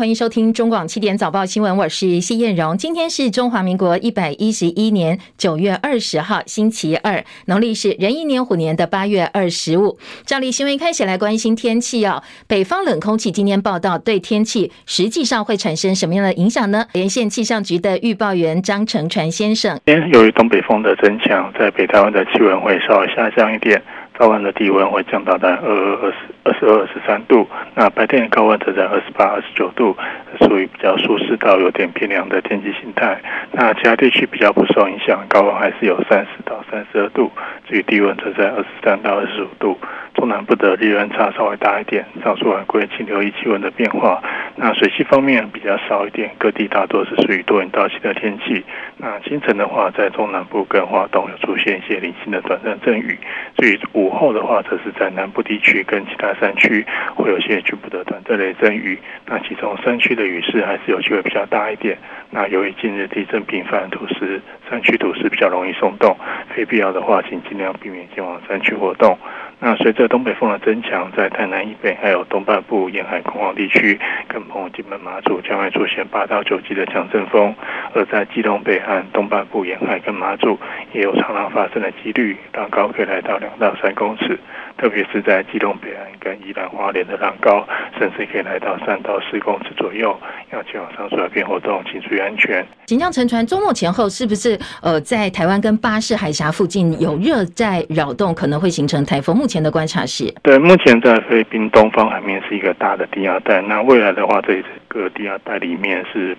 欢迎收听中广七点早报新闻，我是谢燕荣。今天是中华民国一百一十一年九月二十号，星期二，农历是壬寅年虎年的八月二十五。照例新闻开始来关心天气哦。北方冷空气今天报道，对天气实际上会产生什么样的影响呢？连线气象局的预报员张成传先生。今天由于东北风的增强，在北台湾的气温会稍微下降一点。高温的低温会降到在二二二十二十二十三度，那白天的高温则在二十八二十九度，属于比较舒适到有点偏凉的天气形态。那其他地区比较不受影响，高温还是有三十到三十二度，至于低温则在二十三到二十五度。中南部的日温差稍微大一点，上述还归请留意气温的变化。那水汽方面比较少一点，各地大多是属于多云到晴的天气。那清晨的话，在中南部跟花东有出现一些零星的短暂阵雨。至于午后的话，则是在南部地区跟其他山区会有些局部的短暂雷阵雨。那其中山区的雨势还是有机会比较大一点。那由于近日地震频繁，土石山区土石比较容易松动，非必要的话，请尽量避免前往山区活动。那随着东北风的增强，在台南以北还有东半部沿海空旷地区，跟澎湖、金门、马祖将会出现八到九级的强阵风；而在基隆北岸、东半部沿海跟马祖，也有长浪发生的几率，浪高可以来到两到三公尺。特别是在基隆北岸跟宜兰花莲的浪高，甚至可以来到三到四公尺左右。要前往上述海边活动，请注意安全。锦江沉船，周末前后是不是呃，在台湾跟巴士海峡附近有热带扰动，可能会形成台风？目前的观察是？对，目前在菲律宾东方海面是一个大的低压带。那未来的话，这个低压带里面是。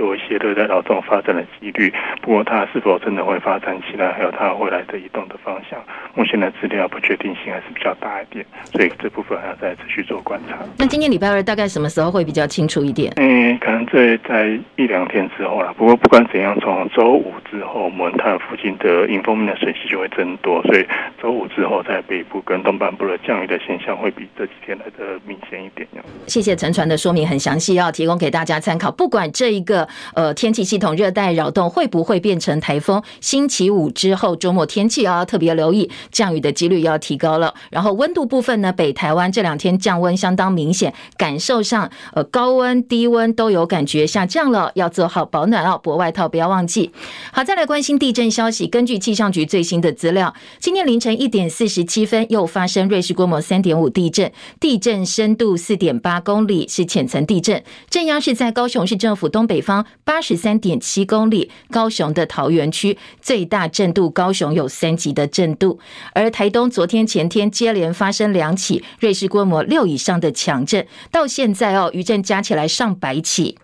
有一些热带劳动发展的几率，不过它是否真的会发展起来，还有它未来的移动的方向，目前的资料不确定性还是比较大一点，所以这部分还要再继续做观察。那今天礼拜二大概什么时候会比较清楚一点？嗯，可能在在一两天之后了。不过不管怎样，从周五之后，我们它附近的迎风面的水汽就会增多，所以周五之后，在北部跟东半部的降雨的现象会比这几天来的明显一点。谢谢陈传的说明很详细，要提供给大家参考。不管这一个。呃，天气系统热带扰动会不会变成台风？星期五之后周末天气要特别留意，降雨的几率要提高了。然后温度部分呢，北台湾这两天降温相当明显，感受上呃高温低温都有感觉下降了，要做好保暖哦，薄外套不要忘记。好，再来关心地震消息。根据气象局最新的资料，今天凌晨一点四十七分又发生瑞士规模三点五地震，地震深度四点八公里，是浅层地震，震央是在高雄市政府东北方。八十三点七公里，高雄的桃园区最大震度，高雄有三级的震度。而台东昨天、前天接连发生两起瑞士规模六以上的强震，到现在哦，余震加起来上百起。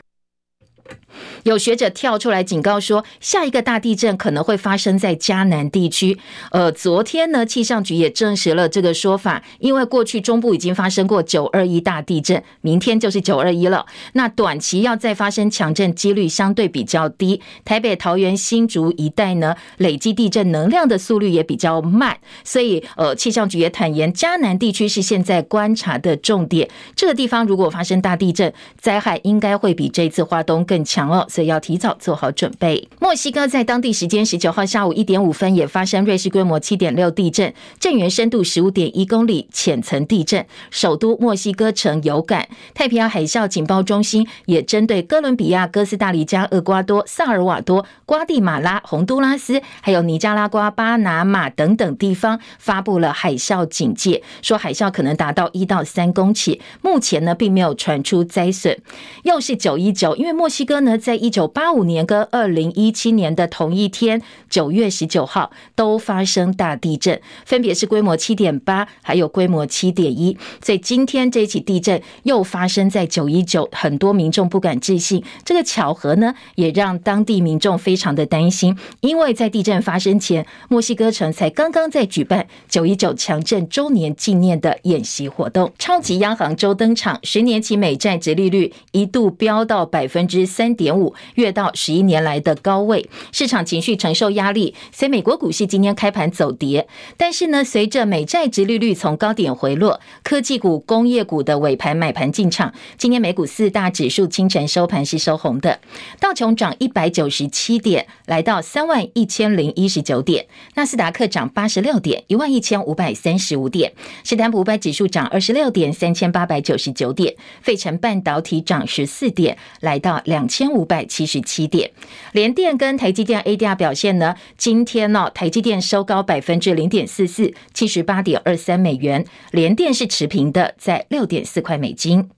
有学者跳出来警告说，下一个大地震可能会发生在嘉南地区。呃，昨天呢，气象局也证实了这个说法，因为过去中部已经发生过九二一大地震，明天就是九二一了。那短期要再发生强震几率相对比较低。台北、桃园、新竹一带呢，累积地震能量的速率也比较慢，所以呃，气象局也坦言，嘉南地区是现在观察的重点。这个地方如果发生大地震，灾害应该会比这次花东更强哦。所以要提早做好准备。墨西哥在当地时间十九号下午一点五分也发生瑞士规模七点六地震，震源深度十五点一公里，浅层地震，首都墨西哥城有感。太平洋海啸警报中心也针对哥伦比亚、哥斯大黎加、厄瓜多、萨尔瓦多、瓜地马拉、洪都拉斯，还有尼加拉瓜、巴拿马等等地方发布了海啸警戒，说海啸可能达到一到三公尺。目前呢，并没有传出灾损。又是九一九，因为墨西哥呢在一九八五年跟二零一七年的同一天，九月十九号都发生大地震，分别是规模七点八，还有规模七点一。所以今天这起地震又发生在九一九，很多民众不敢置信。这个巧合呢，也让当地民众非常的担心，因为在地震发生前，墨西哥城才刚刚在举办九一九强震周年纪念的演习活动。超级央行周登场，十年期美债殖利率一度飙到百分之三点。点五，跃到十一年来的高位，市场情绪承受压力，所以美国股市今天开盘走跌。但是呢，随着美债殖利率从高点回落，科技股、工业股的尾盘买盘进场，今天美股四大指数清晨收盘是收红的，道琼涨一百九十七点，来到三万一千零一十九点，纳斯达克涨八十六点，一万一千五百三十五点，史坦普五百指数涨二十六点，三千八百九十九点，费城半导体涨十四点，来到两千五百七十七点。联电跟台积电 ADR 表现呢？今天呢、哦，台积电收高百分之零点四四，七十八点二三美元，联电是持平的，在六点四块美金。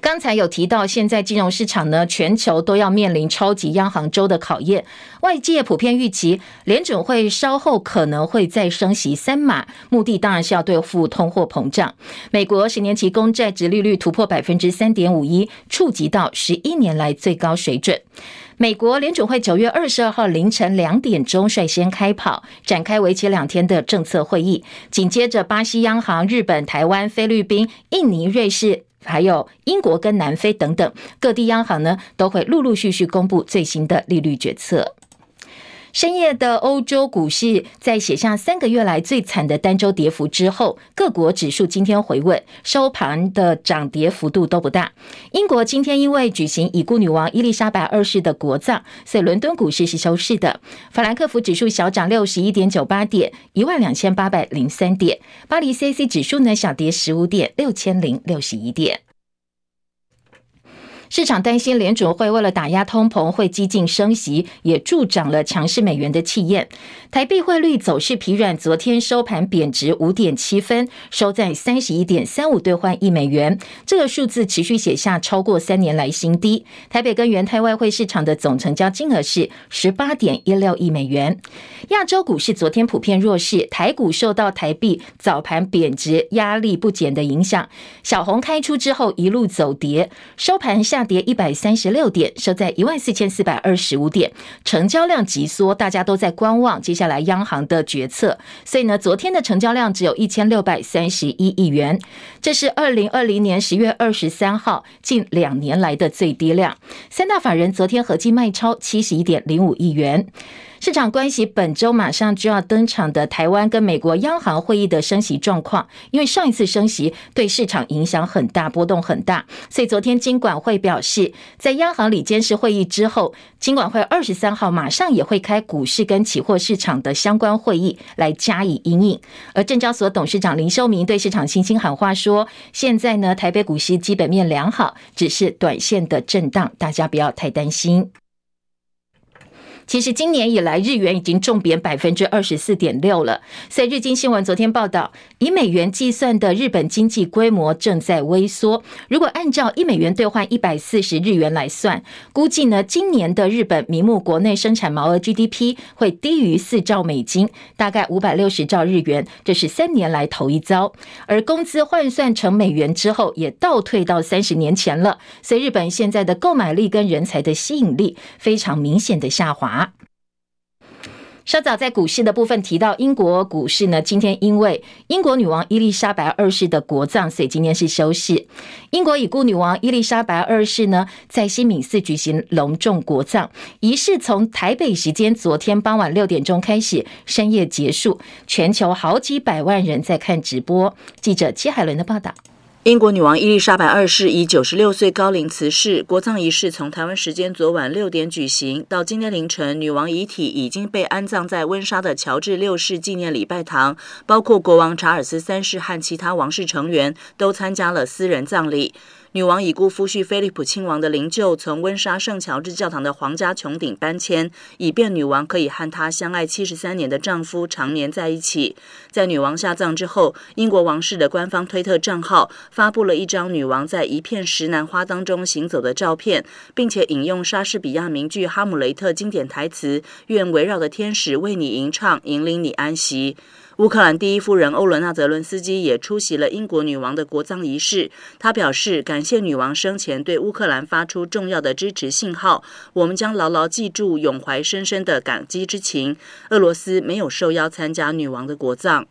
刚才有提到，现在金融市场呢，全球都要面临超级央行周的考验。外界普遍预期，联准会稍后可能会再升息三码，目的当然是要对付通货膨胀。美国十年期公债殖利率突破百分之三点五一，触及到十一年来最高水准。美国联准会九月二十二号凌晨两点钟率先开跑，展开为期两天的政策会议。紧接着，巴西央行、日本、台湾、菲律宾、印尼、瑞士。还有英国跟南非等等各地央行呢，都会陆陆续续公布最新的利率决策。深夜的欧洲股市在写下三个月来最惨的单周跌幅之后，各国指数今天回稳，收盘的涨跌幅度都不大。英国今天因为举行已故女王伊丽莎白二世的国葬，所以伦敦股市是收市的。法兰克福指数小涨六十一点九八点，一万两千八百零三点。巴黎 c c 指数呢小跌十五点，六千零六十一点。市场担心联准会为了打压通膨会激进升息，也助长了强势美元的气焰。台币汇率走势疲软，昨天收盘贬值五点七分，收在三十一点三五兑换一美元，这个数字持续写下超过三年来新低。台北跟元泰外汇市场的总成交金额是十八点一六亿美元。亚洲股市昨天普遍弱势，台股受到台币早盘贬值压力不减的影响，小红开出之后一路走跌，收盘下。跌一百三十六点，收在一万四千四百二十五点，成交量急缩，大家都在观望接下来央行的决策，所以呢，昨天的成交量只有一千六百三十一亿元，这是二零二零年十月二十三号近两年来的最低量。三大法人昨天合计卖超七十一点零五亿元。市场关系本周马上就要登场的台湾跟美国央行会议的升息状况，因为上一次升息对市场影响很大，波动很大，所以昨天金管会表示，在央行里监事会议之后，金管会二十三号马上也会开股市跟期货市场的相关会议来加以因应。而证交所董事长林秀明对市场信心喊话说：“现在呢，台北股市基本面良好，只是短线的震荡，大家不要太担心。”其实今年以来，日元已经重贬百分之二十四点六了。所以日经新闻昨天报道，以美元计算的日本经济规模正在萎缩。如果按照一美元兑换一百四十日元来算，估计呢，今年的日本名目国内生产毛额 GDP 会低于四兆美金，大概五百六十兆日元，这是三年来头一遭。而工资换算成美元之后，也倒退到三十年前了。所以日本现在的购买力跟人才的吸引力非常明显的下滑。稍早在股市的部分提到，英国股市呢，今天因为英国女王伊丽莎白二世的国葬，所以今天是休市。英国已故女王伊丽莎白二世呢，在西敏寺举行隆重国葬仪式，从台北时间昨天傍晚六点钟开始，深夜结束，全球好几百万人在看直播。记者戚海伦的报道。英国女王伊丽莎白二世以九十六岁高龄辞世，国葬仪式从台湾时间昨晚六点举行，到今天凌晨，女王遗体已经被安葬在温莎的乔治六世纪念礼拜堂，包括国王查尔斯三世和其他王室成员都参加了私人葬礼。女王已故夫婿菲利普亲王的灵柩从温莎圣乔治教堂的皇家穹顶搬迁，以便女王可以和她相爱七十三年的丈夫长年在一起。在女王下葬之后，英国王室的官方推特账号发布了一张女王在一片石楠花当中行走的照片，并且引用莎士比亚名剧《哈姆雷特》经典台词：“愿围绕的天使为你吟唱，引领你安息。”乌克兰第一夫人欧伦娜·泽伦斯基也出席了英国女王的国葬仪式。她表示，感谢女王生前对乌克兰发出重要的支持信号，我们将牢牢记住，永怀深深的感激之情。俄罗斯没有受邀参加女王的国葬。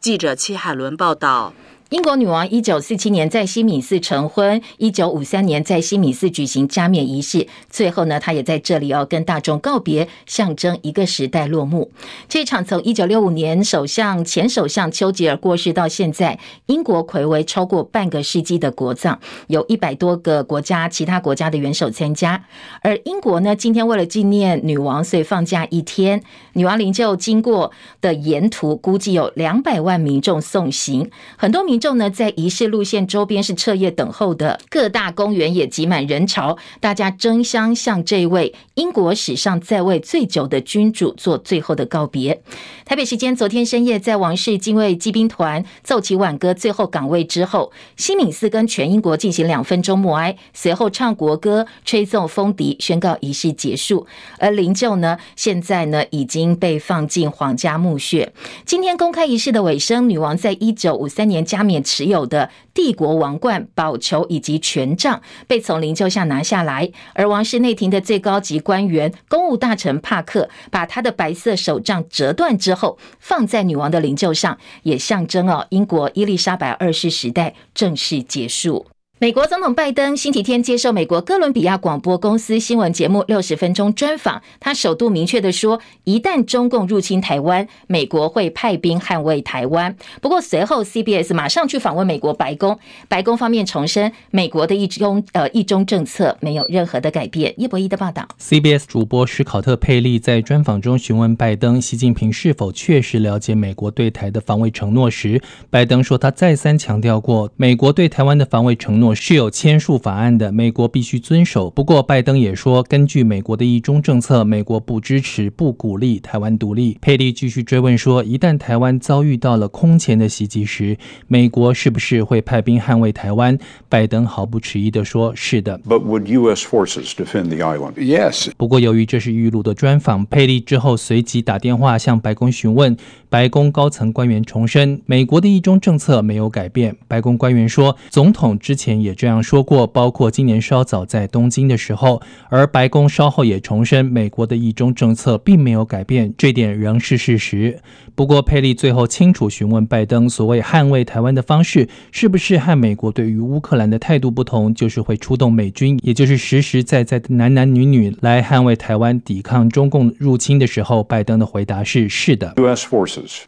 记者戚海伦报道。英国女王一九四七年在西敏寺成婚，一九五三年在西敏寺举行加冕仪式，最后呢，她也在这里要跟大众告别，象征一个时代落幕。这场从一九六五年首相前首相丘吉尔过世到现在，英国睽违超过半个世纪的国葬，有一百多个国家、其他国家的元首参加。而英国呢，今天为了纪念女王，所以放假一天。女王灵柩经过的沿途，估计有两百万民众送行，很多民。众呢，在仪式路线周边是彻夜等候的，各大公园也挤满人潮，大家争相向这位英国史上在位最久的君主做最后的告别。台北时间昨天深夜，在王室禁卫机兵团奏起挽歌最后岗位之后，西敏寺跟全英国进行两分钟默哀，随后唱国歌、吹奏风笛，宣告仪式结束。而灵柩呢，现在呢已经被放进皇家墓穴。今天公开仪式的尾声，女王在一九五三年加冕。面持有的帝国王冠、宝球以及权杖被从灵柩下拿下来，而王室内廷的最高级官员公务大臣帕克把他的白色手杖折断之后放在女王的灵柩上，也象征哦英国伊丽莎白二世时代正式结束。美国总统拜登星期天接受美国哥伦比亚广播公司新闻节目六十分钟专访，他首度明确的说，一旦中共入侵台湾，美国会派兵捍卫台湾。不过随后 CBS 马上去访问美国白宫，白宫方面重申，美国的一中呃一中政策没有任何的改变。叶博一的报道，CBS 主播史考特佩利在专访中询问拜登，习近平是否确实了解美国对台的防卫承诺时，拜登说他再三强调过，美国对台湾的防卫承诺。是有签署法案的，美国必须遵守。不过，拜登也说，根据美国的一中政策，美国不支持、不鼓励台湾独立。佩利继续追问说，一旦台湾遭遇到了空前的袭击时，美国是不是会派兵捍卫台湾？拜登毫不迟疑地说：“是的。” But would U.S. forces defend the island? Yes. 不过，由于这是预录的专访，佩利之后随即打电话向白宫询问。白宫高层官员重申，美国的一中政策没有改变。白宫官员说，总统之前。也这样说过，包括今年稍早在东京的时候，而白宫稍后也重申，美国的一中政策并没有改变，这点仍是事实。不过，佩利最后清楚询问拜登，所谓捍卫台湾的方式，是不是和美国对于乌克兰的态度不同，就是会出动美军，也就是实实在在的男男女女来捍卫台湾，抵抗中共入侵的时候，拜登的回答是是的。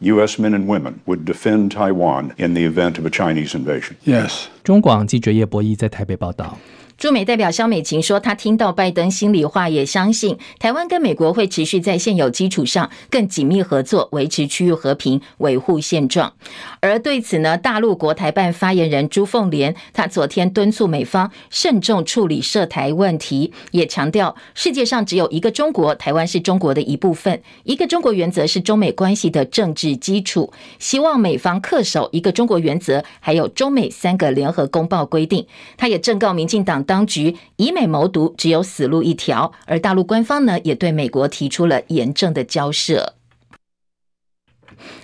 U.S. men and women would defend Taiwan in the event of a Chinese invasion. Yes. 中广记者叶博弈在台北报道。 驻美代表肖美琴说，她听到拜登心里话，也相信台湾跟美国会持续在现有基础上更紧密合作，维持区域和平，维护现状。而对此呢，大陆国台办发言人朱凤莲，她昨天敦促美方慎重处理涉台问题，也强调世界上只有一个中国，台湾是中国的一部分，一个中国原则是中美关系的政治基础，希望美方恪守一个中国原则，还有中美三个联合公报规定。他也正告民进党。当局以美谋独，只有死路一条。而大陆官方呢，也对美国提出了严正的交涉。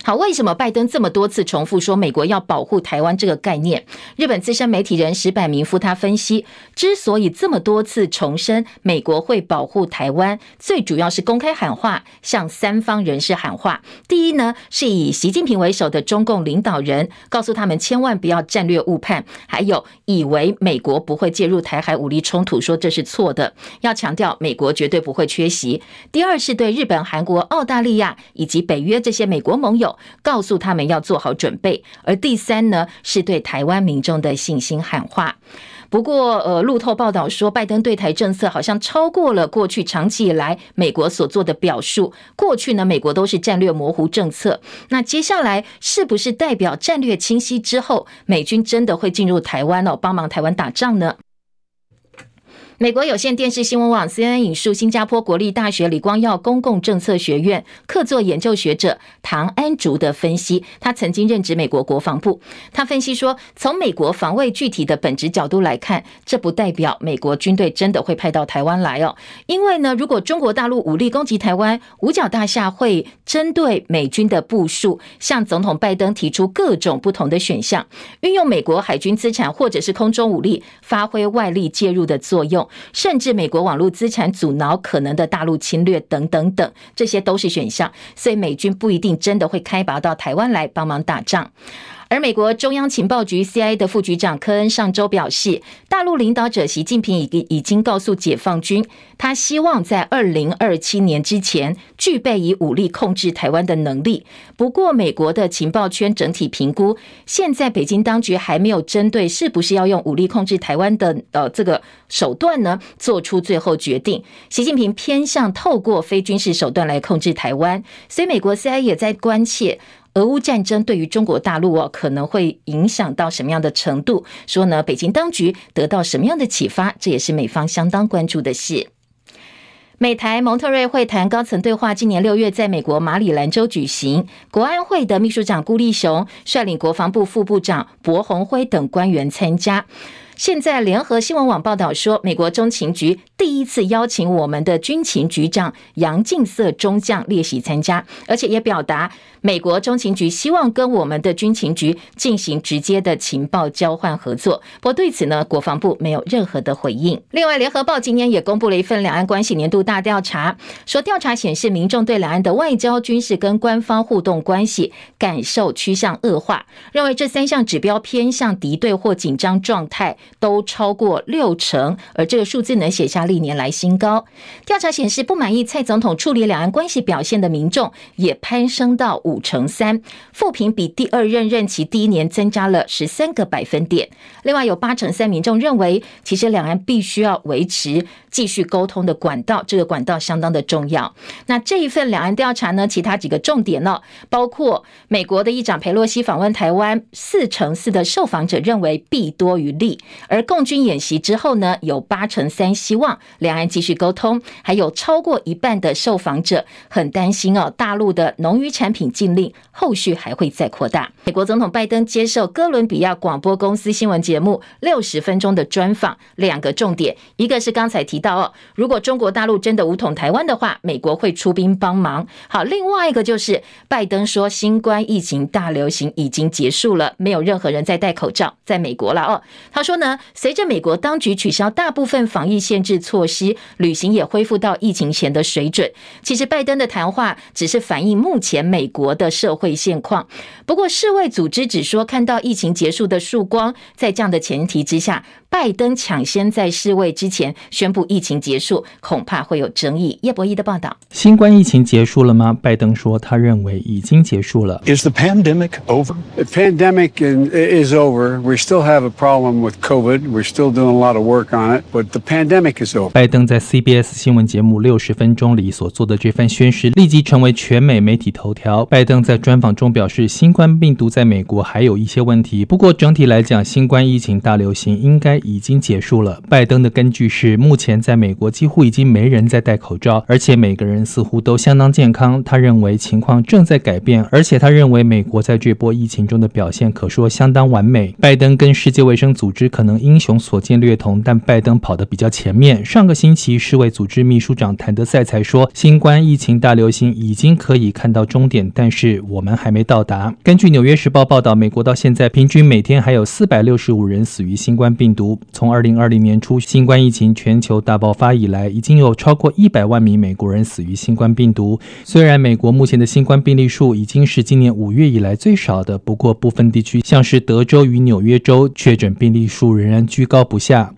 好，为什么拜登这么多次重复说美国要保护台湾这个概念？日本资深媒体人石柏明夫他分析，之所以这么多次重申美国会保护台湾，最主要是公开喊话，向三方人士喊话。第一呢，是以习近平为首的中共领导人告诉他们千万不要战略误判，还有以为美国不会介入台海武力冲突，说这是错的，要强调美国绝对不会缺席。第二是对日本、韩国、澳大利亚以及北约这些美国盟。朋友告诉他们要做好准备，而第三呢，是对台湾民众的信心喊话。不过，呃，路透报道说，拜登对台政策好像超过了过去长期以来美国所做的表述。过去呢，美国都是战略模糊政策。那接下来是不是代表战略清晰之后，美军真的会进入台湾哦，帮忙台湾打仗呢？美国有线电视新闻网 CNN 引述新加坡国立大学李光耀公共政策学院客座研究学者唐安竹的分析，他曾经任职美国国防部。他分析说，从美国防卫具体的本质角度来看，这不代表美国军队真的会派到台湾来哦。因为呢，如果中国大陆武力攻击台湾，五角大厦会针对美军的部署，向总统拜登提出各种不同的选项，运用美国海军资产或者是空中武力，发挥外力介入的作用。甚至美国网络资产阻挠可能的大陆侵略等等等，这些都是选项，所以美军不一定真的会开拔到台湾来帮忙打仗。而美国中央情报局 CIA 的副局长科恩上周表示，大陆领导者习近平已已经告诉解放军，他希望在二零二七年之前具备以武力控制台湾的能力。不过，美国的情报圈整体评估，现在北京当局还没有针对是不是要用武力控制台湾的呃这个手段呢，做出最后决定。习近平偏向透过非军事手段来控制台湾，所以美国 CIA 也在关切。俄乌战争对于中国大陆哦，可能会影响到什么样的程度？说呢，北京当局得到什么样的启发？这也是美方相当关注的事。美台蒙特瑞会谈高层对话今年六月在美国马里兰州举行，国安会的秘书长顾立雄率领国防部副部长柏鸿辉等官员参加。现在联合新闻网报道说，美国中情局第一次邀请我们的军情局长杨敬色中将列席参加，而且也表达美国中情局希望跟我们的军情局进行直接的情报交换合作。不过对此呢，国防部没有任何的回应。另外，联合报今天也公布了一份两岸关系年度大调查，说调查显示民众对两岸的外交、军事跟官方互动关系感受趋向恶化，认为这三项指标偏向敌对或紧张状态。都超过六成，而这个数字能写下历年来新高。调查显示，不满意蔡总统处理两岸关系表现的民众也攀升到五成三，负评比第二任任期第一年增加了十三个百分点。另外，有八成三民众认为，其实两岸必须要维持继续沟通的管道，这个管道相当的重要。那这一份两岸调查呢，其他几个重点呢，包括美国的议长裴洛西访问台湾，四成四的受访者认为弊多于利。而共军演习之后呢，有八成三希望两岸继续沟通，还有超过一半的受访者很担心哦，大陆的农渔产品禁令后续还会再扩大。美国总统拜登接受哥伦比亚广播公司新闻节目六十分钟的专访，两个重点，一个是刚才提到哦，如果中国大陆真的武统台湾的话，美国会出兵帮忙。好，另外一个就是拜登说，新冠疫情大流行已经结束了，没有任何人在戴口罩，在美国了哦。他说呢。随着美国当局取消大部分防疫限制措施，旅行也恢复到疫情前的水准。其实拜登的谈话只是反映目前美国的社会现况。不过世卫组织只说看到疫情结束的曙光，在这样的前提之下。拜登抢先在世卫之前宣布疫情结束，恐怕会有争议。叶博弈的报道：新冠疫情结束了吗？拜登说，他认为已经结束了。Is the pandemic over? The pandemic is over. We still have a problem with COVID. We're still doing a lot of work on it, but the pandemic is over. 拜登在 CBS 新闻节目六十分钟里所做的这番宣誓，立即成为全美媒体头条。拜登在专访中表示，新冠病毒在美国还有一些问题，不过整体来讲，新冠疫情大流行应该。已经结束了。拜登的根据是，目前在美国几乎已经没人在戴口罩，而且每个人似乎都相当健康。他认为情况正在改变，而且他认为美国在这波疫情中的表现可说相当完美。拜登跟世界卫生组织可能英雄所见略同，但拜登跑得比较前面。上个星期，世卫组织秘书长谭德赛才说，新冠疫情大流行已经可以看到终点，但是我们还没到达。根据《纽约时报》报道，美国到现在平均每天还有四百六十五人死于新冠病毒。从二零二零年初新冠疫情全球大爆发以来，已经有超过一百万名美国人死于新冠病毒。虽然美国目前的新冠病例数已经是今年五月以来最少的，不过部分地区像是德州与纽约州确诊病例数仍然居高不下。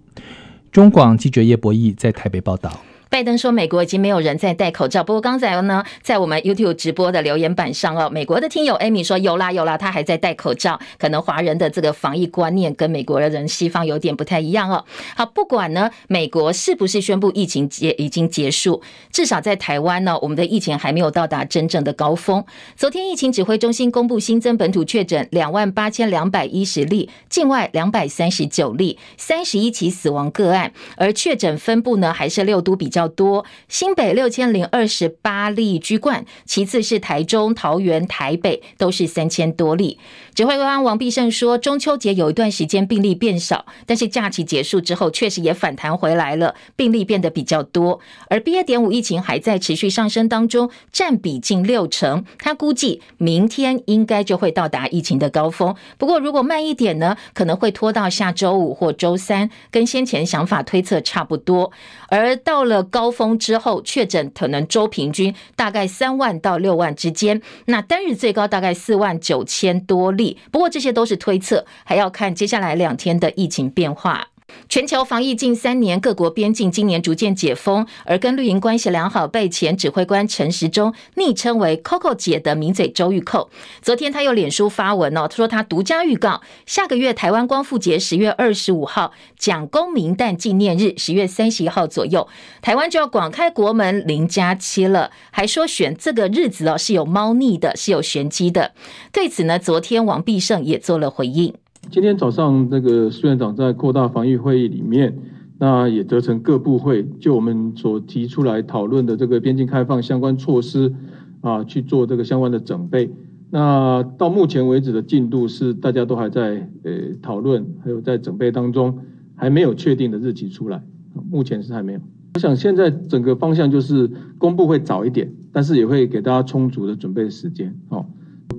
中广记者叶博弈在台北报道。拜登说，美国已经没有人在戴口罩。不过刚才呢，在我们 YouTube 直播的留言板上哦，美国的听友 Amy 说有啦有啦，他还在戴口罩。可能华人的这个防疫观念跟美国的人西方有点不太一样哦。好，不管呢，美国是不是宣布疫情结已经结束，至少在台湾呢，我们的疫情还没有到达真正的高峰。昨天疫情指挥中心公布新增本土确诊两万八千两百一十例，境外两百三十九例，三十一起死亡个案，而确诊分布呢，还是六都比较。较多，新北六千零二十八例居冠，其次是台中、桃园、台北都是三千多例。指挥官王必胜说，中秋节有一段时间病例变少，但是假期结束之后，确实也反弹回来了，病例变得比较多。而 BA.5 疫情还在持续上升当中，占比近六成。他估计明天应该就会到达疫情的高峰，不过如果慢一点呢，可能会拖到下周五或周三，跟先前想法推测差不多。而到了。高峰之后确诊可能周平均大概三万到六万之间，那单日最高大概四万九千多例。不过这些都是推测，还要看接下来两天的疫情变化。全球防疫近三年，各国边境今年逐渐解封，而跟绿营关系良好、被前指挥官陈时中昵称为 “Coco 姐”的名嘴周玉蔻，昨天他又脸书发文哦，他说他独家预告，下个月台湾光复节十月二十五号，蒋公明诞纪念日十月三十一号左右，台湾就要广开国门零加七了，还说选这个日子哦是有猫腻的，是有玄机的。对此呢，昨天王必胜也做了回应。今天早上，那个苏院长在扩大防疫会议里面，那也责成各部会就我们所提出来讨论的这个边境开放相关措施啊，去做这个相关的准备。那到目前为止的进度是，大家都还在呃讨论，还有在准备当中，还没有确定的日期出来。目前是还没有。我想现在整个方向就是公布会早一点，但是也会给大家充足的准备时间。哦，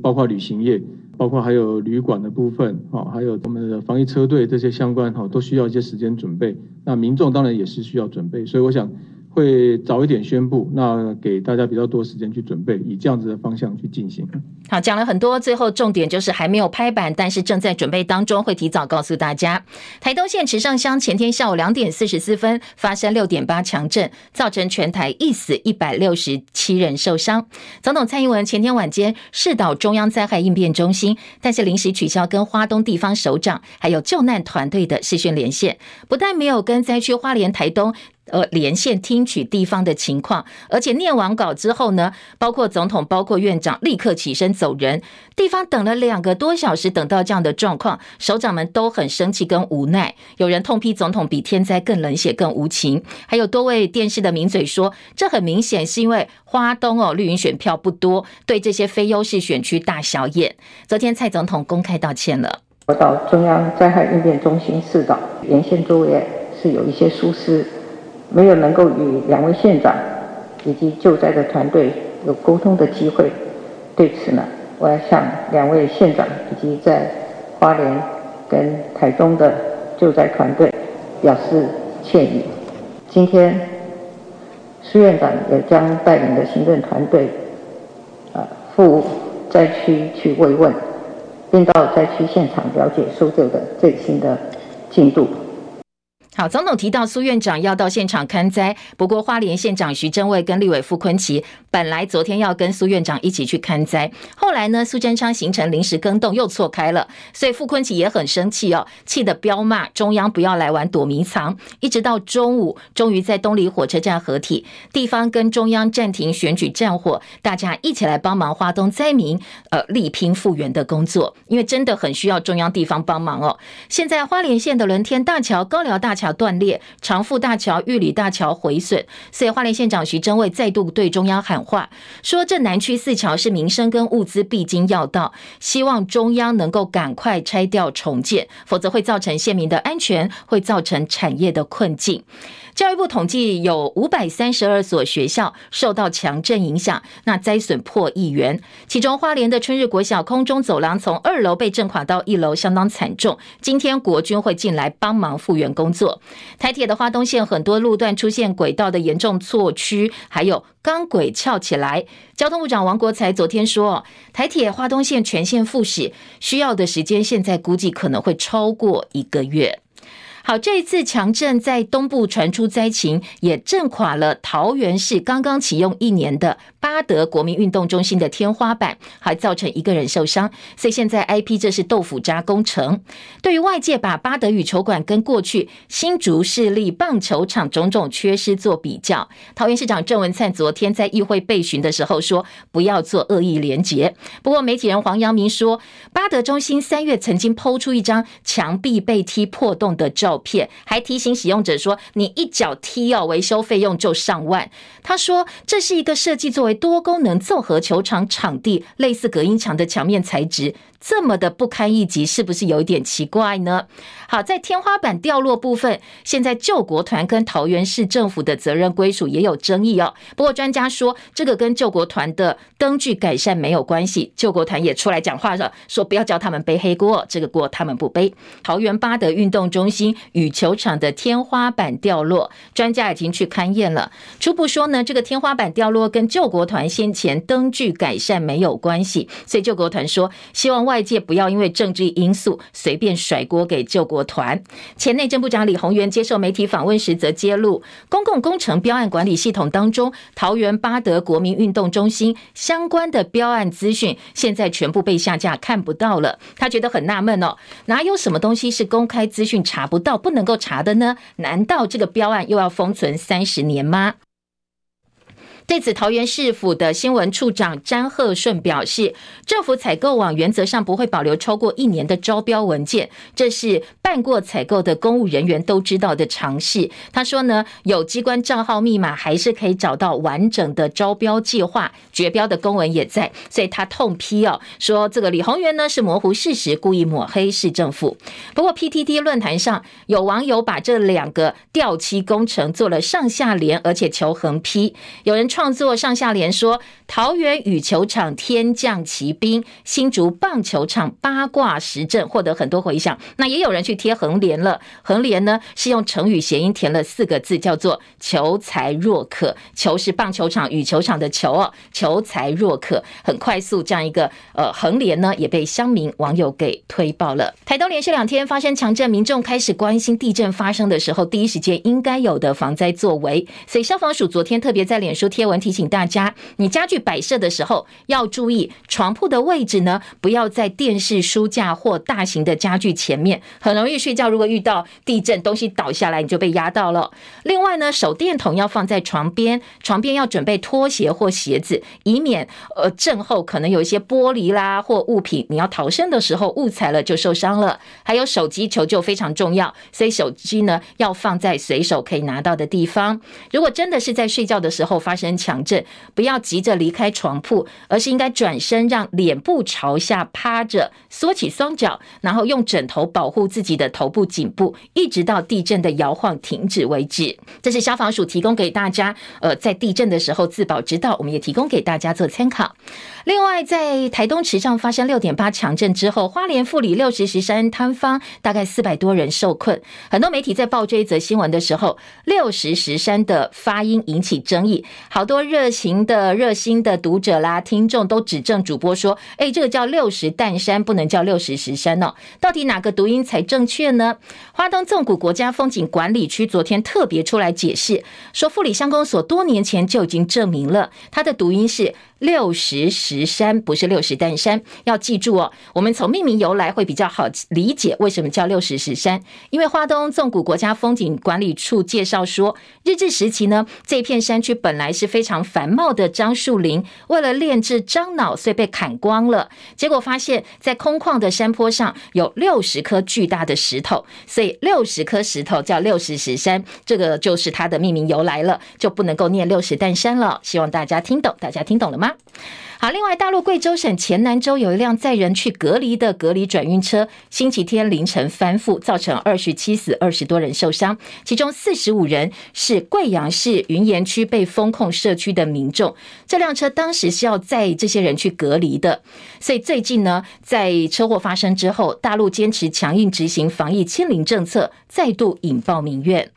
包括旅行业。包括还有旅馆的部分，哈，还有我们的防疫车队这些相关，哈，都需要一些时间准备。那民众当然也是需要准备，所以我想。会早一点宣布，那给大家比较多时间去准备，以这样子的方向去进行。好，讲了很多，最后重点就是还没有拍板，但是正在准备当中，会提早告诉大家。台东县池上乡前天下午两点四十四分发生六点八强震，造成全台一死一百六十七人受伤。总统蔡英文前天晚间视导中央灾害应变中心，但是临时取消跟花东地方首长还有救难团队的视讯连线，不但没有跟灾区花莲、台东。呃，连线听取地方的情况，而且念完稿之后呢，包括总统、包括院长立刻起身走人。地方等了两个多小时，等到这样的状况，首长们都很生气跟无奈。有人痛批总统比天灾更冷血、更无情。还有多位电视的名嘴说，这很明显是因为花东哦绿营选票不多，对这些非优势选区大小眼。昨天蔡总统公开道歉了。我到中央灾害应变中心市导连线作业是有一些疏失。没有能够与两位县长以及救灾的团队有沟通的机会，对此呢，我要向两位县长以及在花莲跟台东的救灾团队表示歉意。今天苏院长也将带领的行政团队，啊，赴灾区去慰问，并到灾区现场了解搜救的最新的进度。好，总统提到苏院长要到现场勘灾，不过花莲县长徐榛蔚跟立委傅崐萁本来昨天要跟苏院长一起去看灾，后来呢，苏贞昌行程临时更动又错开了，所以傅坤奇也很生气哦，气得飙骂中央不要来玩躲迷藏，一直到中午，终于在东里火车站合体，地方跟中央暂停选举战火，大家一起来帮忙花东灾民，呃，力拼复原的工作，因为真的很需要中央地方帮忙哦。现在花莲县的轮天大桥、高寮大桥。桥断裂，长富大桥、玉里大桥毁损，所以花莲县长徐榛蔚再度对中央喊话，说这南区四桥是民生跟物资必经要道，希望中央能够赶快拆掉重建，否则会造成县民的安全，会造成产业的困境。教育部统计有五百三十二所学校受到强震影响，那灾损破亿元。其中花莲的春日国小空中走廊从二楼被震垮到一楼，相当惨重。今天国军会进来帮忙复原工作。台铁的花东线很多路段出现轨道的严重错区，还有钢轨翘起来。交通部长王国才昨天说，台铁花东线全线复驶需要的时间，现在估计可能会超过一个月。好，这一次强震在东部传出灾情，也震垮了桃园市刚刚启用一年的巴德国民运动中心的天花板，还造成一个人受伤。所以现在 IP 这是豆腐渣工程。对于外界把巴德羽球馆跟过去新竹市立棒球场种种缺失做比较，桃园市长郑文灿昨天在议会备询的时候说，不要做恶意连结。不过媒体人黄阳明说，巴德中心三月曾经抛出一张墙壁被踢破洞的照。照片还提醒使用者说：“你一脚踢哦，维修费用就上万。”他说：“这是一个设计作为多功能综合球场场地，类似隔音墙的墙面材质，这么的不堪一击，是不是有一点奇怪呢？好，在天花板掉落部分，现在救国团跟桃园市政府的责任归属也有争议哦。不过专家说，这个跟救国团的灯具改善没有关系。救国团也出来讲话了，说不要叫他们背黑锅，这个锅他们不背。桃园八德运动中心羽球场的天花板掉落，专家已经去勘验了，初步说呢，这个天花板掉落跟救国团先前灯具改善没有关系，所以救国团说，希望外外界不要因为政治因素随便甩锅给救国团。前内政部长李鸿源接受媒体访问时则揭露，公共工程标案管理系统当中，桃园八德国民运动中心相关的标案资讯，现在全部被下架，看不到了。他觉得很纳闷哦，哪有什么东西是公开资讯查不到、不能够查的呢？难道这个标案又要封存三十年吗？对此，桃园市府的新闻处长詹贺顺表示，政府采购网原则上不会保留超过一年的招标文件，这是办过采购的公务人员都知道的常识。他说呢，有机关账号密码还是可以找到完整的招标计划，决标的公文也在，所以他痛批哦，说这个李鸿源呢是模糊事实，故意抹黑市政府。不过 PTT 论坛上有网友把这两个吊漆工程做了上下联，而且求横批，有人。创作上下联说：桃园羽球场天降奇兵，新竹棒球场八卦时阵获得很多回响。那也有人去贴横联了，横联呢是用成语谐音填了四个字，叫做求才若渴。求是棒球场、羽球场的求哦，求才若渴，很快速这样一个呃横联呢也被乡民网友给推爆了。台东连续两天发生强震，民众开始关心地震发生的时候第一时间应该有的防灾作为，所以消防署昨天特别在脸书贴。贴文提醒大家，你家具摆设的时候要注意床铺的位置呢，不要在电视、书架或大型的家具前面，很容易睡觉。如果遇到地震，东西倒下来，你就被压到了。另外呢，手电筒要放在床边，床边要准备拖鞋或鞋子，以免呃震后可能有一些玻璃啦或物品，你要逃生的时候误踩了就受伤了。还有手机求救非常重要，所以手机呢要放在随手可以拿到的地方。如果真的是在睡觉的时候发生强震，不要急着离开床铺，而是应该转身，让脸部朝下趴着，缩起双脚，然后用枕头保护自己的头部、颈部，一直到地震的摇晃停止为止。这是消防署提供给大家，呃，在地震的时候自保之道，我们也提供给大家做参考。另外，在台东池上发生六点八强震之后，花莲富里六十石山坍方，大概四百多人受困。很多媒体在报这一则新闻的时候，六十石山的发音引起争议，好好多热情的、热心的读者啦、听众都指正主播说：“哎，这个叫六十担山，不能叫六十石山哦。到底哪个读音才正确呢？”花东纵谷国家风景管理区昨天特别出来解释，说富里乡公所多年前就已经证明了它的读音是。六十石山不是六十担山，要记住哦。我们从命名由来会比较好理解为什么叫六十石山，因为花东纵谷国家风景管理处介绍说，日治时期呢，这片山区本来是非常繁茂的樟树林，为了炼制樟脑，所以被砍光了。结果发现，在空旷的山坡上有六十颗巨大的石头，所以六十颗石头叫六十石山，这个就是它的命名由来了，就不能够念六十担山了。希望大家听懂，大家听懂了吗？好，另外，大陆贵州省黔南州有一辆载人去隔离的隔离转运车，星期天凌晨翻覆，造成二十七死、二十多人受伤，其中四十五人是贵阳市云岩区被封控社区的民众。这辆车当时是要载这些人去隔离的，所以最近呢，在车祸发生之后，大陆坚持强硬执行防疫清零政策，再度引爆民怨。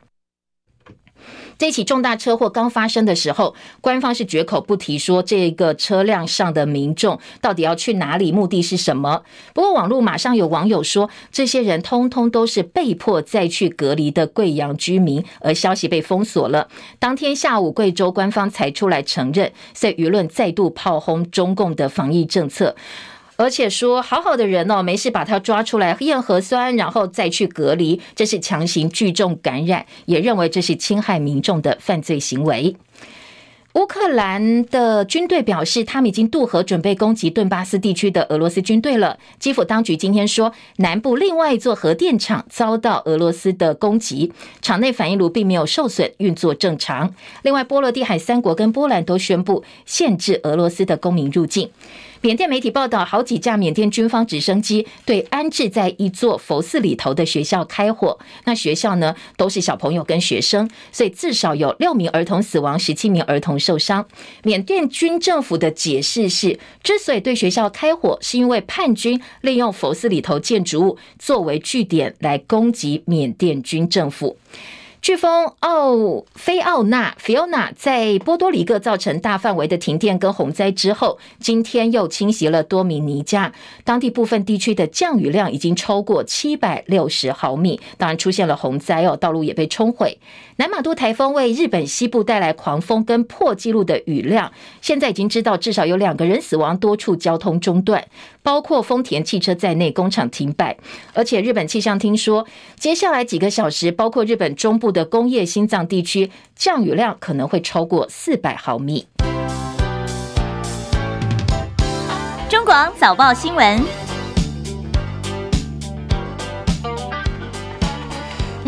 这起重大车祸刚发生的时候，官方是绝口不提说这个车辆上的民众到底要去哪里，目的是什么。不过网络马上有网友说，这些人通通都是被迫再去隔离的贵阳居民，而消息被封锁了。当天下午，贵州官方才出来承认，所以舆论再度炮轰中共的防疫政策。而且说好好的人哦，没事把他抓出来验核酸，然后再去隔离，这是强行聚众感染，也认为这是侵害民众的犯罪行为。乌克兰的军队表示，他们已经渡河准备攻击顿巴斯地区的俄罗斯军队了。基辅当局今天说，南部另外一座核电厂遭到俄罗斯的攻击，厂内反应炉并没有受损，运作正常。另外，波罗的海三国跟波兰都宣布限制俄罗斯的公民入境。缅甸媒体报道，好几架缅甸军方直升机对安置在一座佛寺里头的学校开火。那学校呢，都是小朋友跟学生，所以至少有六名儿童死亡，十七名儿童受伤。缅甸军政府的解释是，之所以对学校开火，是因为叛军利用佛寺里头建筑物作为据点来攻击缅甸军政府。飓风奥菲奥娜 （Fiona） 在波多黎各造成大范围的停电跟洪灾之后，今天又侵袭了多米尼加，当地部分地区的降雨量已经超过七百六十毫米，当然出现了洪灾哦，道路也被冲毁。南马都台风为日本西部带来狂风跟破纪录的雨量，现在已经知道至少有两个人死亡，多处交通中断，包括丰田汽车在内，工厂停摆。而且日本气象厅说，接下来几个小时，包括日本中部的工业心脏地区，降雨量可能会超过四百毫米。中广早报新闻。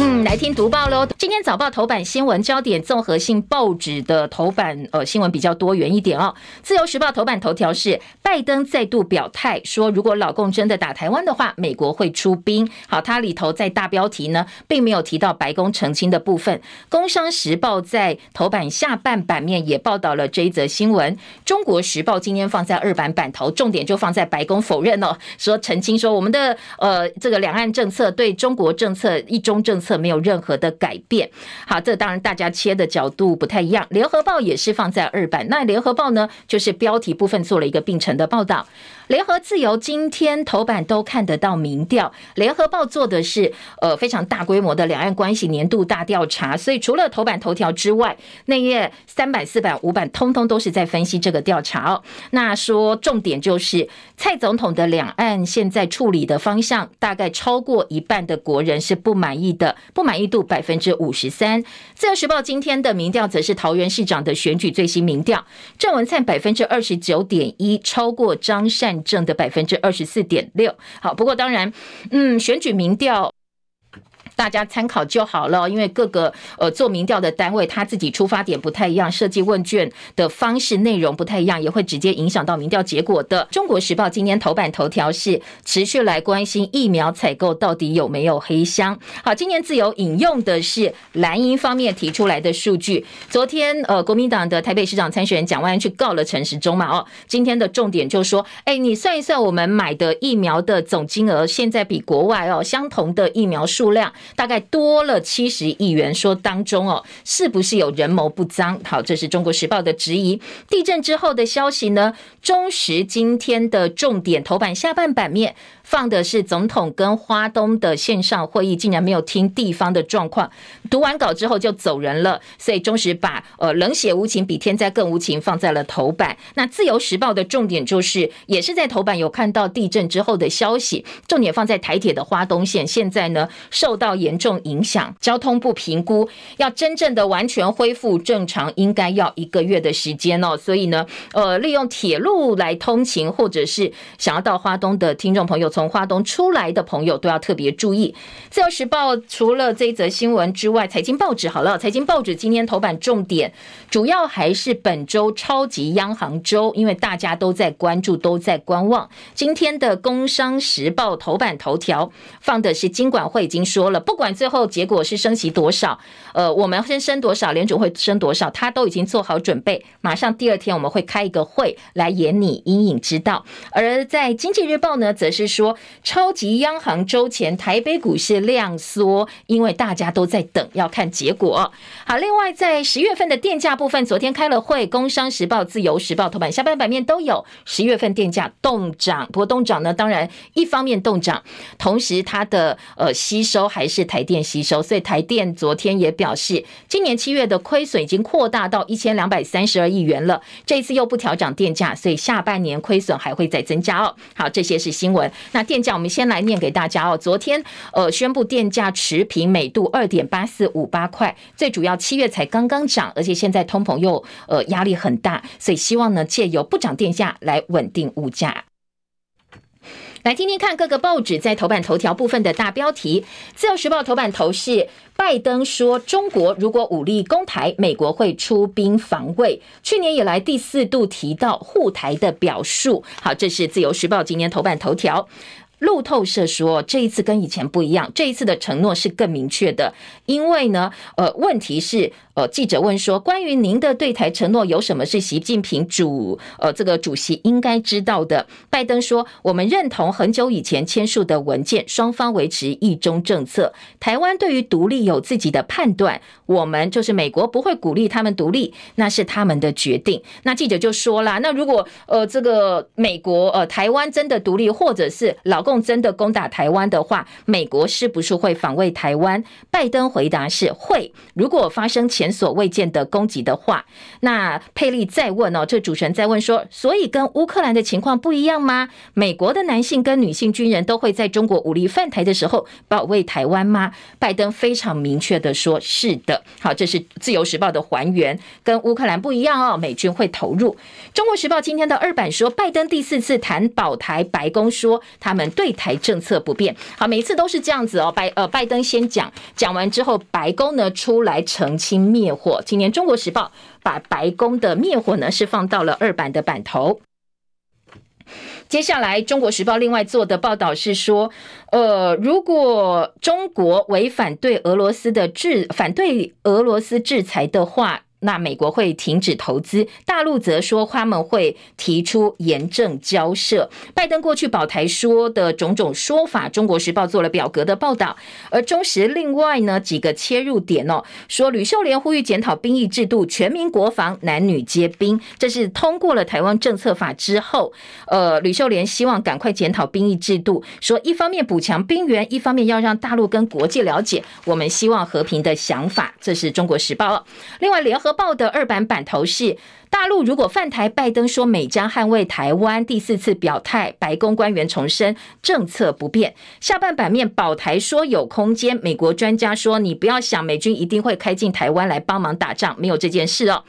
嗯，来听读报喽。今天早报头版新闻焦点，综合性报纸的头版呃新闻比较多元一点哦。自由时报头版头条是拜登再度表态说，如果老共真的打台湾的话，美国会出兵。好，它里头在大标题呢，并没有提到白宫澄清的部分。工商时报在头版下半版面也报道了这一则新闻。中国时报今天放在二版版头，重点就放在白宫否认哦，说澄清说我们的呃这个两岸政策对中国政策一中政策。没有任何的改变。好，这当然大家切的角度不太一样。联合报也是放在二版，那联合报呢，就是标题部分做了一个并成的报道。联合自由今天头版都看得到民调，联合报做的是呃非常大规模的两岸关系年度大调查，所以除了头版头条之外，内页三版、四版、五版通通都是在分析这个调查哦。那说重点就是蔡总统的两岸现在处理的方向，大概超过一半的国人是不满意的，不满意度百分之五十三。自由时报今天的民调则是桃园市长的选举最新民调，郑文灿百分之二十九点一，超过张善。正的百分之二十四点六，好，不过当然，嗯，选举民调。大家参考就好了，因为各个呃做民调的单位，他自己出发点不太一样，设计问卷的方式内容不太一样，也会直接影响到民调结果的。中国时报今天头版头条是持续来关心疫苗采购到底有没有黑箱。好，今年自由引用的是蓝营方面提出来的数据。昨天呃国民党的台北市长参选人蒋万安去告了陈时中嘛，哦，今天的重点就说，哎，你算一算我们买的疫苗的总金额，现在比国外哦相同的疫苗数量。大概多了七十亿元，说当中哦，是不是有人谋不臧？好，这是中国时报的质疑。地震之后的消息呢？中时今天的重点头版下半版面。放的是总统跟花东的线上会议，竟然没有听地方的状况，读完稿之后就走人了。所以中时把呃冷血无情比天灾更无情放在了头版。那自由时报的重点就是，也是在头版有看到地震之后的消息，重点放在台铁的花东线，现在呢受到严重影响，交通部评估要真正的完全恢复正常，应该要一个月的时间哦。所以呢，呃，利用铁路来通勤，或者是想要到花东的听众朋友。从从花东出来的朋友都要特别注意。自由时报除了这一则新闻之外，财经报纸好了，财经报纸今天头版重点主要还是本周超级央行周，因为大家都在关注，都在观望。今天的工商时报头版头条放的是金管会已经说了，不管最后结果是升息多少，呃，我们先升多少，联准会升多少，他都已经做好准备，马上第二天我们会开一个会来演你阴影之道。而在经济日报呢，则是说。超级央行周前，台北股市量缩，因为大家都在等，要看结果。好，另外在十月份的电价部分，昨天开了会，工商时报、自由时报头版下半版面都有十月份电价动涨。不过冻涨呢，当然一方面动涨，同时它的呃吸收还是台电吸收，所以台电昨天也表示，今年七月的亏损已经扩大到一千两百三十二亿元了。这一次又不调涨电价，所以下半年亏损还会再增加哦。好，这些是新闻。那那电价，我们先来念给大家哦。昨天呃宣布电价持平，每度二点八四五八块。最主要七月才刚刚涨，而且现在通膨又呃压力很大，所以希望呢借由不涨电价来稳定物价。来听听看各个报纸在头版头条部分的大标题。自由时报头版头是拜登说，中国如果武力攻台，美国会出兵防卫。去年以来第四度提到护台的表述。好，这是自由时报今年头版头条。路透社说，这一次跟以前不一样，这一次的承诺是更明确的，因为呢，呃，问题是。呃，记者问说：“关于您的对台承诺，有什么是习近平主呃这个主席应该知道的？”拜登说：“我们认同很久以前签署的文件，双方维持一中政策。台湾对于独立有自己的判断，我们就是美国不会鼓励他们独立，那是他们的决定。”那记者就说啦：“那如果呃这个美国呃台湾真的独立，或者是老共真的攻打台湾的话，美国是不是会防卫台湾？”拜登回答是会。如果发生前所未见的攻击的话，那佩利再问哦，这主持人再问说，所以跟乌克兰的情况不一样吗？美国的男性跟女性军人都会在中国武力犯台的时候保卫台湾吗？拜登非常明确的说，是的。好，这是自由时报的还原，跟乌克兰不一样哦，美军会投入。中国时报今天的二版说，拜登第四次谈保台，白宫说他们对台政策不变。好，每次都是这样子哦，拜呃拜登先讲，讲完之后，白宫呢出来澄清灭火。今年《中国时报》把白宫的灭火呢是放到了二版的版头。接下来，《中国时报》另外做的报道是说，呃，如果中国违反对俄罗斯的制，反对俄罗斯制裁的话。那美国会停止投资，大陆则说他们会提出严正交涉。拜登过去保台说的种种说法，中国时报做了表格的报道。而中时另外呢几个切入点哦，说吕秀莲呼吁检讨兵役制度，全民国防，男女皆兵。这是通过了台湾政策法之后，呃，吕秀莲希望赶快检讨兵役制度，说一方面补强兵员，一方面要让大陆跟国际了解我们希望和平的想法。这是中国时报。另外联合。报的二版版头是大陆如果犯台，拜登说美将捍卫台湾，第四次表态，白宫官员重申政策不变。下半版面保台说有空间，美国专家说你不要想美军一定会开进台湾来帮忙打仗，没有这件事哦。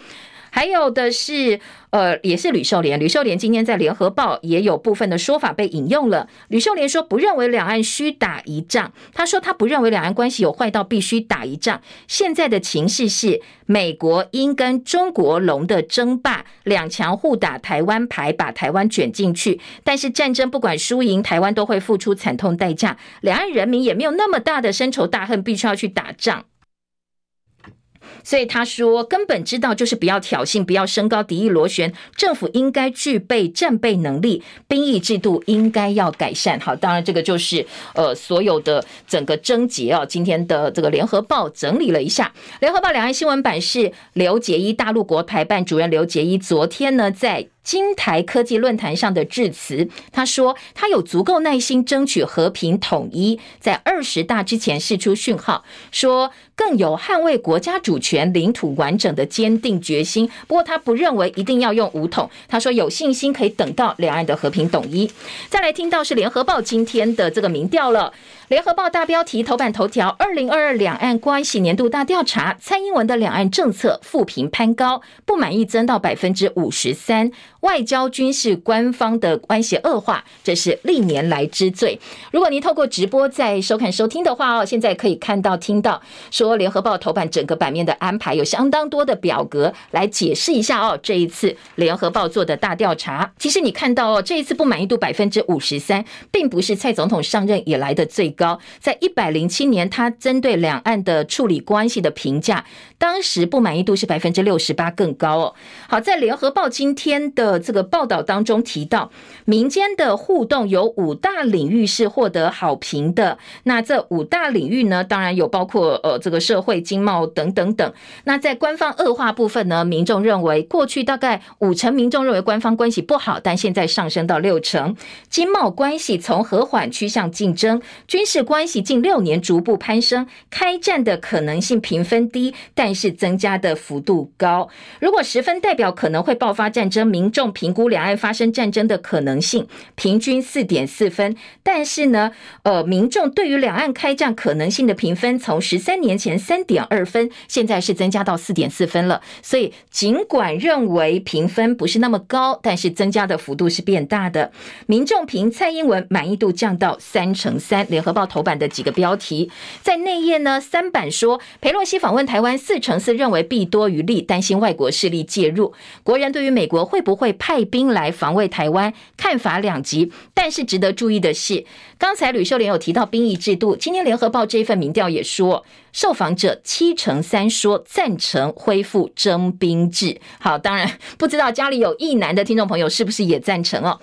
还有的是。呃，也是吕秀莲。吕秀莲今天在联合报也有部分的说法被引用了。吕秀莲说不认为两岸需打一仗，他说他不认为两岸关系有坏到必须打一仗。现在的情势是美国应跟中国龙的争霸，两强互打台湾牌，把台湾卷进去。但是战争不管输赢，台湾都会付出惨痛代价。两岸人民也没有那么大的深仇大恨，必须要去打仗。所以他说，根本知道就是不要挑衅，不要升高敌意螺旋。政府应该具备战备能力，兵役制度应该要改善。好，当然这个就是呃所有的整个症结啊。今天的这个联合报整理了一下，联合报两岸新闻版是刘杰一，大陆国台办主任刘杰一，昨天呢在。金台科技论坛上的致辞，他说他有足够耐心争取和平统一，在二十大之前释出讯号，说更有捍卫国家主权、领土完整的坚定决心。不过他不认为一定要用武统，他说有信心可以等到两岸的和平统一。再来听到是联合报今天的这个民调了。联合报大标题头版头条：二零二二两岸关系年度大调查，蔡英文的两岸政策负评攀高，不满意增到百分之五十三。外交、军事、官方的关系恶化，这是历年来之最。如果您透过直播在收看、收听的话哦，现在可以看到、听到说联合报头版整个版面的安排有相当多的表格来解释一下哦。这一次联合报做的大调查，其实你看到哦，这一次不满意度百分之五十三，并不是蔡总统上任以来的最高。在一百零七年，他针对两岸的处理关系的评价，当时不满意度是百分之六十八，更高哦。好，在联合报今天的。这个报道当中提到，民间的互动有五大领域是获得好评的。那这五大领域呢，当然有包括呃这个社会、经贸等等等。那在官方恶化部分呢，民众认为过去大概五成民众认为官方关系不好，但现在上升到六成。经贸关系从和缓趋向竞争，军事关系近六年逐步攀升，开战的可能性评分低，但是增加的幅度高。如果十分代表可能会爆发战争，民众。评估两岸发生战争的可能性，平均四点四分。但是呢，呃，民众对于两岸开战可能性的评分，从十三年前三点二分，现在是增加到四点四分了。所以，尽管认为评分不是那么高，但是增加的幅度是变大的。民众评蔡英文满意度降到三成三。联合报头版的几个标题，在内页呢，三版说，裴洛西访问台湾，四成四认为弊多于利，担心外国势力介入。国人对于美国会不会派兵来防卫台湾，看法两极。但是值得注意的是，刚才吕秀莲有提到兵役制度，今天联合报这一份民调也说，受访者七成三说赞成恢复征兵制。好，当然不知道家里有役男的听众朋友是不是也赞成哦。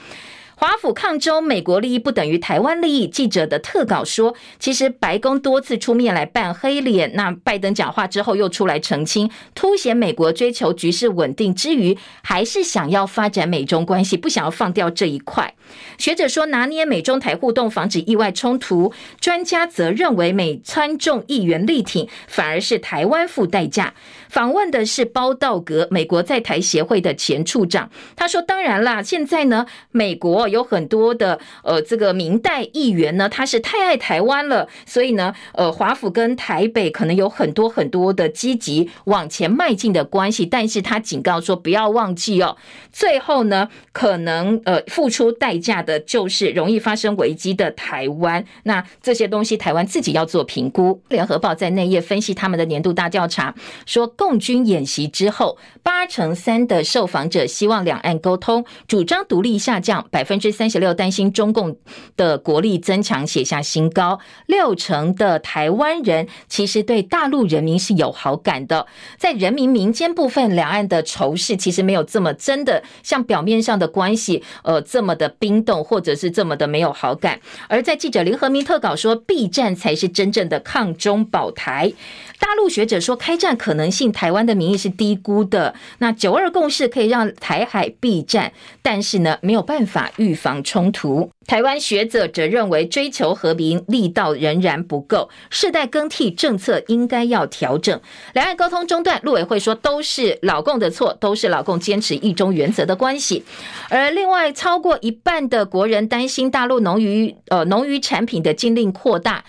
华府抗中，美国利益不等于台湾利益。记者的特稿说，其实白宫多次出面来扮黑脸，那拜登讲话之后又出来澄清，凸显美国追求局势稳定之余，还是想要发展美中关系，不想要放掉这一块。学者说，拿捏美中台互动，防止意外冲突；专家则认为，美参众议员力挺，反而是台湾付代价。访问的是包道格，美国在台协会的前处长。他说：“当然啦，现在呢，美国有很多的呃这个明代议员呢，他是太爱台湾了，所以呢，呃，华府跟台北可能有很多很多的积极往前迈进的关系。但是他警告说，不要忘记哦，最后呢，可能呃付出代价的就是容易发生危机的台湾。那这些东西，台湾自己要做评估。”联合报在内页分析他们的年度大调查说。共军演习之后，八成三的受访者希望两岸沟通，主张独立下降，百分之三十六担心中共的国力增强写下新高，六成的台湾人其实对大陆人民是有好感的。在人民民间部分，两岸的仇视其实没有这么真的像表面上的关系，呃，这么的冰冻，或者是这么的没有好感。而在记者林和明特稿说，避战才是真正的抗中保台。大陆学者说，开战可能性，台湾的民意是低估的。那九二共识可以让台海避战，但是呢，没有办法预预防冲突。台湾学者则认为，追求和平力道仍然不够，世代更替政策应该要调整。两岸沟通中断，陆委会说都是老共的错，都是老共坚持一中原则的关系。而另外，超过一半的国人担心大陆农渔呃农渔产品的禁令扩大。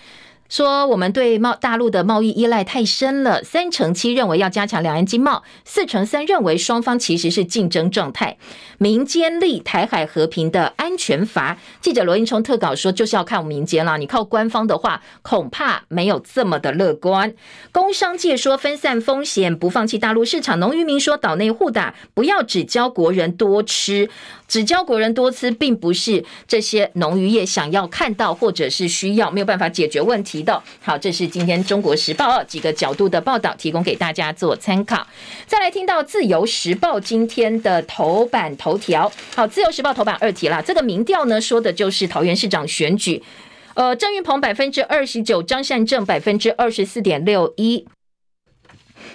说我们对贸大陆的贸易依赖太深了，三成七认为要加强两岸经贸，四成三认为双方其实是竞争状态。民间立台海和平的安全阀，记者罗英聪特稿说，就是要看我们民间了。你靠官方的话，恐怕没有这么的乐观。工商界说分散风险，不放弃大陆市场。农渔民说岛内互打，不要只教国人多吃。只教国人多吃，并不是这些农渔业想要看到或者是需要，没有办法解决问题的。好，这是今天《中国时报》几个角度的报道，提供给大家做参考。再来听到《自由时报》今天的头版头条。好，《自由时报》头版二题啦，这个民调呢说的就是桃园市长选举。呃，郑运鹏百分之二十九，张善政百分之二十四点六一。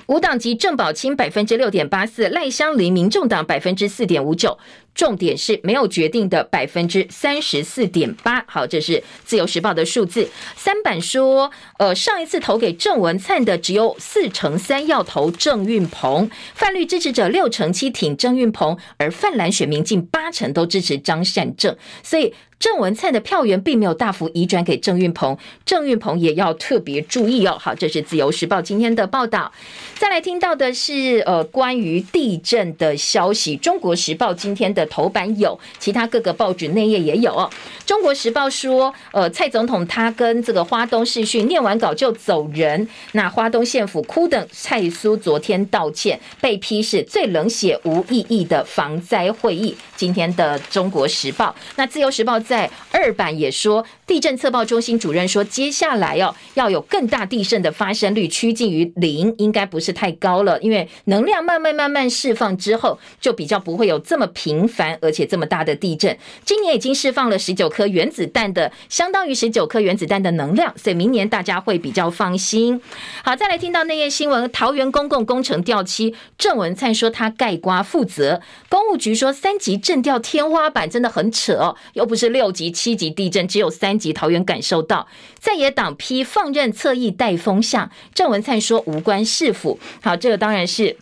无党籍郑宝清百分之六点八四，赖香伶民众党百分之四点五九，重点是没有决定的百分之三十四点八。好，这是自由时报的数字。三版说，呃，上一次投给郑文灿的只有四成三要投郑运鹏，泛绿支持者六成七挺郑运鹏，而泛蓝选民近八成都支持张善政，所以。郑文灿的票源并没有大幅移转给郑运鹏，郑运鹏也要特别注意哦。好，这是自由时报今天的报道。再来听到的是呃关于地震的消息。中国时报今天的头版有，其他各个报纸内页也有哦。中国时报说，呃，蔡总统他跟这个花东视讯念完稿就走人，那花东县府哭等，蔡苏昨天道歉，被批是最冷血无意义的防灾会议。今天的中国时报，那自由时报。在二版也说，地震测报中心主任说，接下来哦要有更大地震的发生率趋近于零，应该不是太高了，因为能量慢慢慢慢释放之后，就比较不会有这么频繁而且这么大的地震。今年已经释放了十九颗原子弹的，相当于十九颗原子弹的能量，所以明年大家会比较放心。好，再来听到内页新闻，桃园公共工程掉漆，郑文灿说他盖瓜负责，公务局说三级震掉天花板真的很扯哦，又不是。六级、七级地震，只有三级。桃园感受到，在野党批放任侧翼带风向，郑文灿说无关市府。好，这个当然是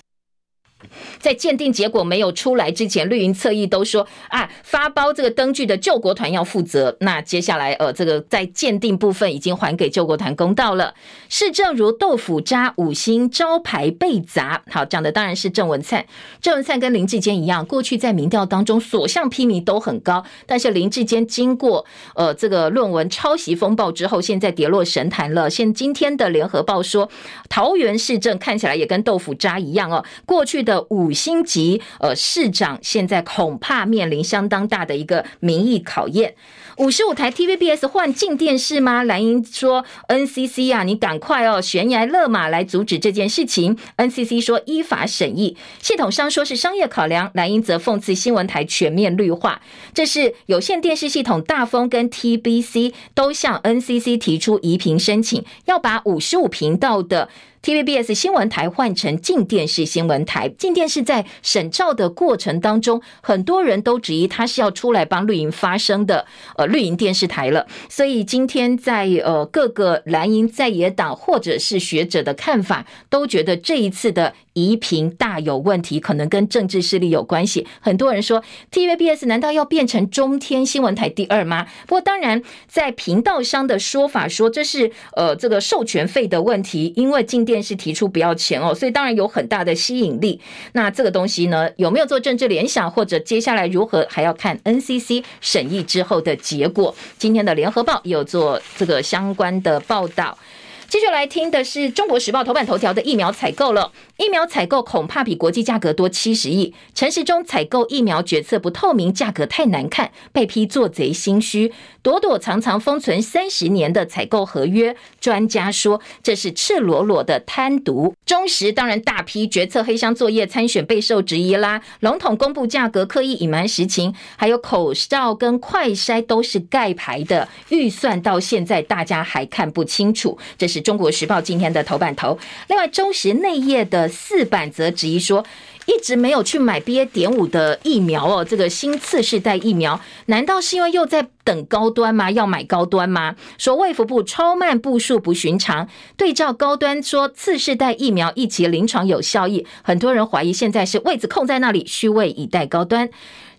在鉴定结果没有出来之前，绿营侧翼都说啊，发包这个灯具的救国团要负责。那接下来呃，这个在鉴定部分已经还给救国团公道了。市政如豆腐渣五星招牌被砸，好讲的当然是郑文灿。郑文灿跟林志坚一样，过去在民调当中所向披靡都很高，但是林志坚经过呃这个论文抄袭风暴之后，现在跌落神坛了。现今天的联合报说，桃园市政看起来也跟豆腐渣一样哦。过去的的五星级呃市长，现在恐怕面临相当大的一个民意考验。五十五台 TVBS 换进电视吗？蓝营说 NCC 啊，你赶快哦，悬崖勒马来阻止这件事情。NCC 说依法审议，系统商说是商业考量，蓝营则讽刺新闻台全面绿化。这是有线电视系统大风跟 TBC 都向 NCC 提出移频申请，要把五十五频道的。TVBS 新闻台换成静电视新闻台，静电视在审照的过程当中，很多人都质疑他是要出来帮绿营发声的，呃，绿营电视台了。所以今天在呃各个蓝营在野党或者是学者的看法，都觉得这一次的移频大有问题，可能跟政治势力有关系。很多人说，TVBS 难道要变成中天新闻台第二吗？不过当然，在频道商的说法说这是呃这个授权费的问题，因为进电。电视提出不要钱哦，所以当然有很大的吸引力。那这个东西呢，有没有做政治联想，或者接下来如何，还要看 NCC 审议之后的结果。今天的联合报有做这个相关的报道。接下来听的是《中国时报》头版头条的疫苗采购了，疫苗采购恐怕比国际价格多七十亿。陈时中采购疫苗决策不透明，价格太难看，被批做贼心虚，躲躲藏藏封存三十年的采购合约，专家说这是赤裸裸的贪渎。中时当然大批决策黑箱作业，参选备受质疑啦，笼统公布价格，刻意隐瞒实情，还有口罩跟快筛都是盖牌的，预算到现在大家还看不清楚，这是。中国时报今天的头版头，另外中时内页的四版则质疑说，一直没有去买 BA. 点五的疫苗哦，这个新次世代疫苗，难道是因为又在等高端吗？要买高端吗？说卫福部超慢步数不寻常，对照高端说次世代疫苗一期临床有效益，很多人怀疑现在是位子空在那里，虚位以待高端。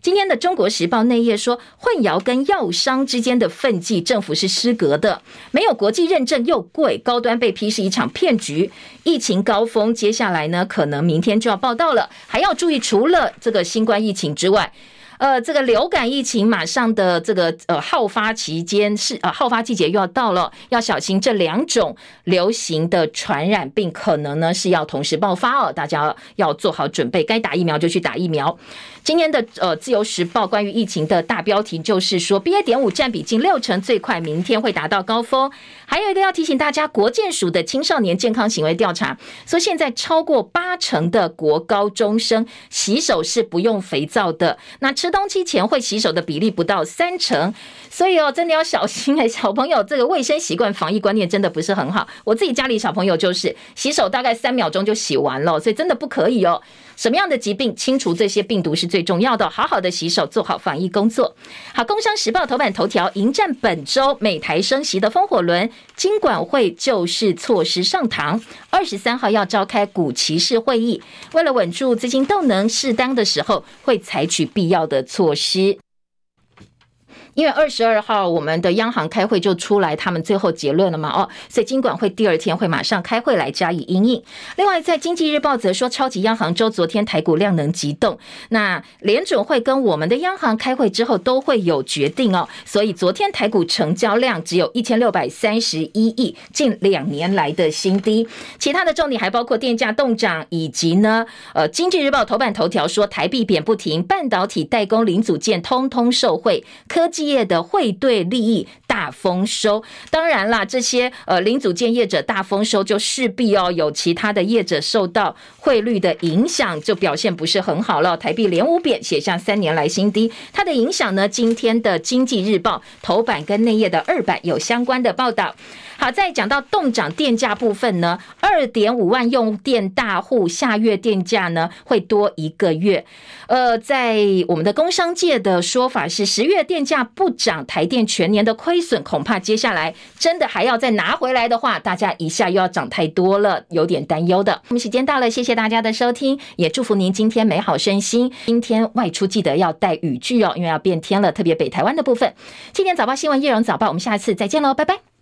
今天的《中国时报》内页说，混淆跟药商之间的分际，政府是失格的，没有国际认证又贵，高端被批是一场骗局。疫情高峰，接下来呢，可能明天就要报道了，还要注意，除了这个新冠疫情之外。呃，这个流感疫情马上的这个呃好发期间是呃好发季节又要到了，要小心这两种流行的传染病可能呢是要同时爆发哦，大家要做好准备，该打疫苗就去打疫苗。今天的呃自由时报关于疫情的大标题就是说，BA. 点五占比近六成，最快明天会达到高峰。还有一个要提醒大家，国健署的青少年健康行为调查说，现在超过八成的国高中生洗手是不用肥皂的，那吃。冬期前会洗手的比例不到三成，所以哦，真的要小心哎，小朋友这个卫生习惯、防疫观念真的不是很好。我自己家里小朋友就是洗手大概三秒钟就洗完了，所以真的不可以哦。什么样的疾病清除这些病毒是最重要的，好好的洗手，做好防疫工作。好，工商时报头版头条迎战本周美台升息的风火轮，金管会救市措施上堂，二十三号要召开股骑士会议，为了稳住资金动能，适当的时候会采取必要的措施。因为二十二号我们的央行开会就出来他们最后结论了嘛，哦，所以金管会第二天会马上开会来加以因应。另外，在经济日报则说，超级央行周昨天台股量能急动，那联准会跟我们的央行开会之后都会有决定哦，所以昨天台股成交量只有一千六百三十一亿，近两年来的新低。其他的重点还包括电价动涨，以及呢，呃，经济日报头版头条说台币贬不停，半导体代工零组件通通受惠，科技。业的汇兑利益大丰收，当然啦，这些呃零组件业者大丰收，就势必要有其他的业者受到汇率的影响，就表现不是很好了。台币连五贬，写下三年来新低。它的影响呢，今天的经济日报头版跟内页的二版有相关的报道。好，再讲到动涨电价部分呢，二点五万用电大户下月电价呢会多一个月。呃，在我们的工商界的说法是，十月电价不涨，台电全年的亏损恐怕接下来真的还要再拿回来的话，大家一下又要涨太多了，有点担忧的。我们时间到了，谢谢大家的收听，也祝福您今天美好身心。今天外出记得要带雨具哦，因为要变天了，特别北台湾的部分。今天早报新闻叶荣早报，我们下次再见喽，拜拜。